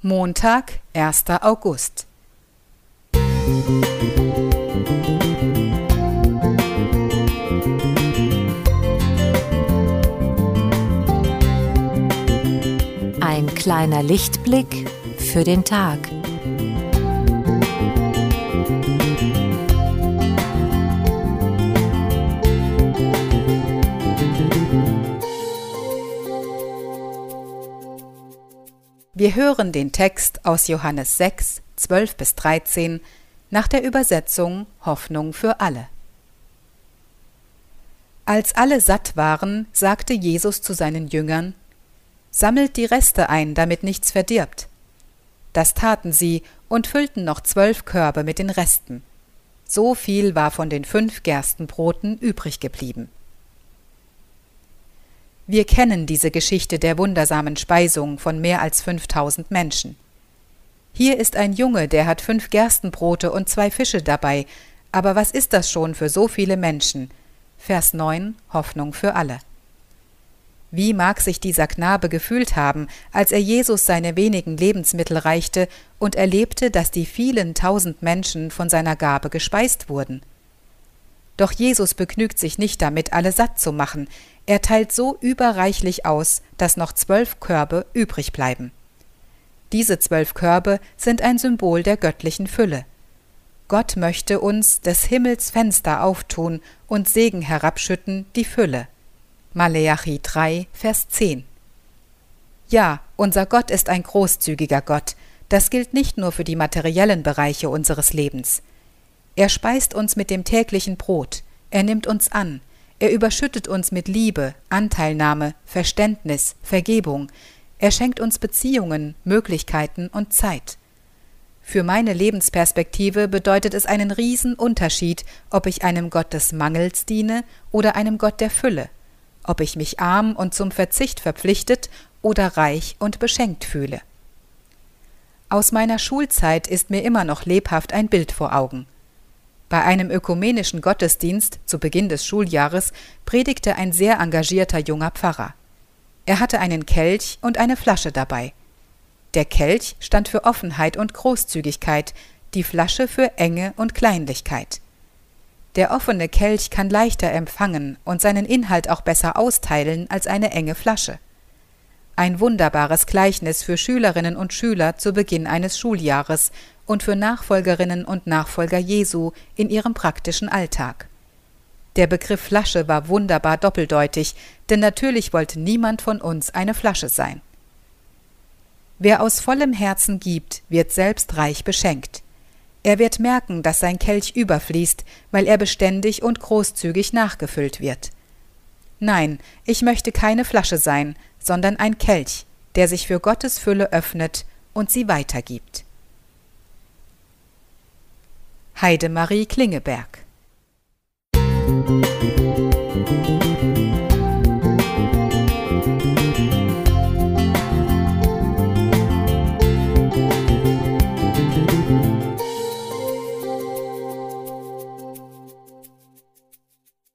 Montag, 1. August. Ein kleiner Lichtblick für den Tag. Wir hören den Text aus Johannes 6, 12 bis 13 nach der Übersetzung Hoffnung für alle. Als alle satt waren, sagte Jesus zu seinen Jüngern, Sammelt die Reste ein, damit nichts verdirbt. Das taten sie und füllten noch zwölf Körbe mit den Resten. So viel war von den fünf Gerstenbroten übrig geblieben. Wir kennen diese Geschichte der wundersamen Speisung von mehr als 5000 Menschen. Hier ist ein Junge, der hat fünf Gerstenbrote und zwei Fische dabei, aber was ist das schon für so viele Menschen? Vers 9 Hoffnung für alle. Wie mag sich dieser Knabe gefühlt haben, als er Jesus seine wenigen Lebensmittel reichte und erlebte, dass die vielen tausend Menschen von seiner Gabe gespeist wurden? Doch Jesus begnügt sich nicht damit, alle satt zu machen, er teilt so überreichlich aus, dass noch zwölf Körbe übrig bleiben. Diese zwölf Körbe sind ein Symbol der göttlichen Fülle. Gott möchte uns des Himmels Fenster auftun und Segen herabschütten, die Fülle. Maleachi 3, Vers 10. Ja, unser Gott ist ein großzügiger Gott. Das gilt nicht nur für die materiellen Bereiche unseres Lebens. Er speist uns mit dem täglichen Brot, er nimmt uns an, er überschüttet uns mit Liebe, Anteilnahme, Verständnis, Vergebung. Er schenkt uns Beziehungen, Möglichkeiten und Zeit. Für meine Lebensperspektive bedeutet es einen Riesenunterschied, ob ich einem Gott des Mangels diene oder einem Gott der Fülle, ob ich mich arm und zum Verzicht verpflichtet oder reich und beschenkt fühle. Aus meiner Schulzeit ist mir immer noch lebhaft ein Bild vor Augen – bei einem ökumenischen Gottesdienst zu Beginn des Schuljahres predigte ein sehr engagierter junger Pfarrer. Er hatte einen Kelch und eine Flasche dabei. Der Kelch stand für Offenheit und Großzügigkeit, die Flasche für Enge und Kleinlichkeit. Der offene Kelch kann leichter empfangen und seinen Inhalt auch besser austeilen als eine enge Flasche. Ein wunderbares Gleichnis für Schülerinnen und Schüler zu Beginn eines Schuljahres und für Nachfolgerinnen und Nachfolger Jesu in ihrem praktischen Alltag. Der Begriff Flasche war wunderbar doppeldeutig, denn natürlich wollte niemand von uns eine Flasche sein. Wer aus vollem Herzen gibt, wird selbst reich beschenkt. Er wird merken, dass sein Kelch überfließt, weil er beständig und großzügig nachgefüllt wird. Nein, ich möchte keine Flasche sein, sondern ein Kelch, der sich für Gottes Fülle öffnet und sie weitergibt. Heidemarie Klingeberg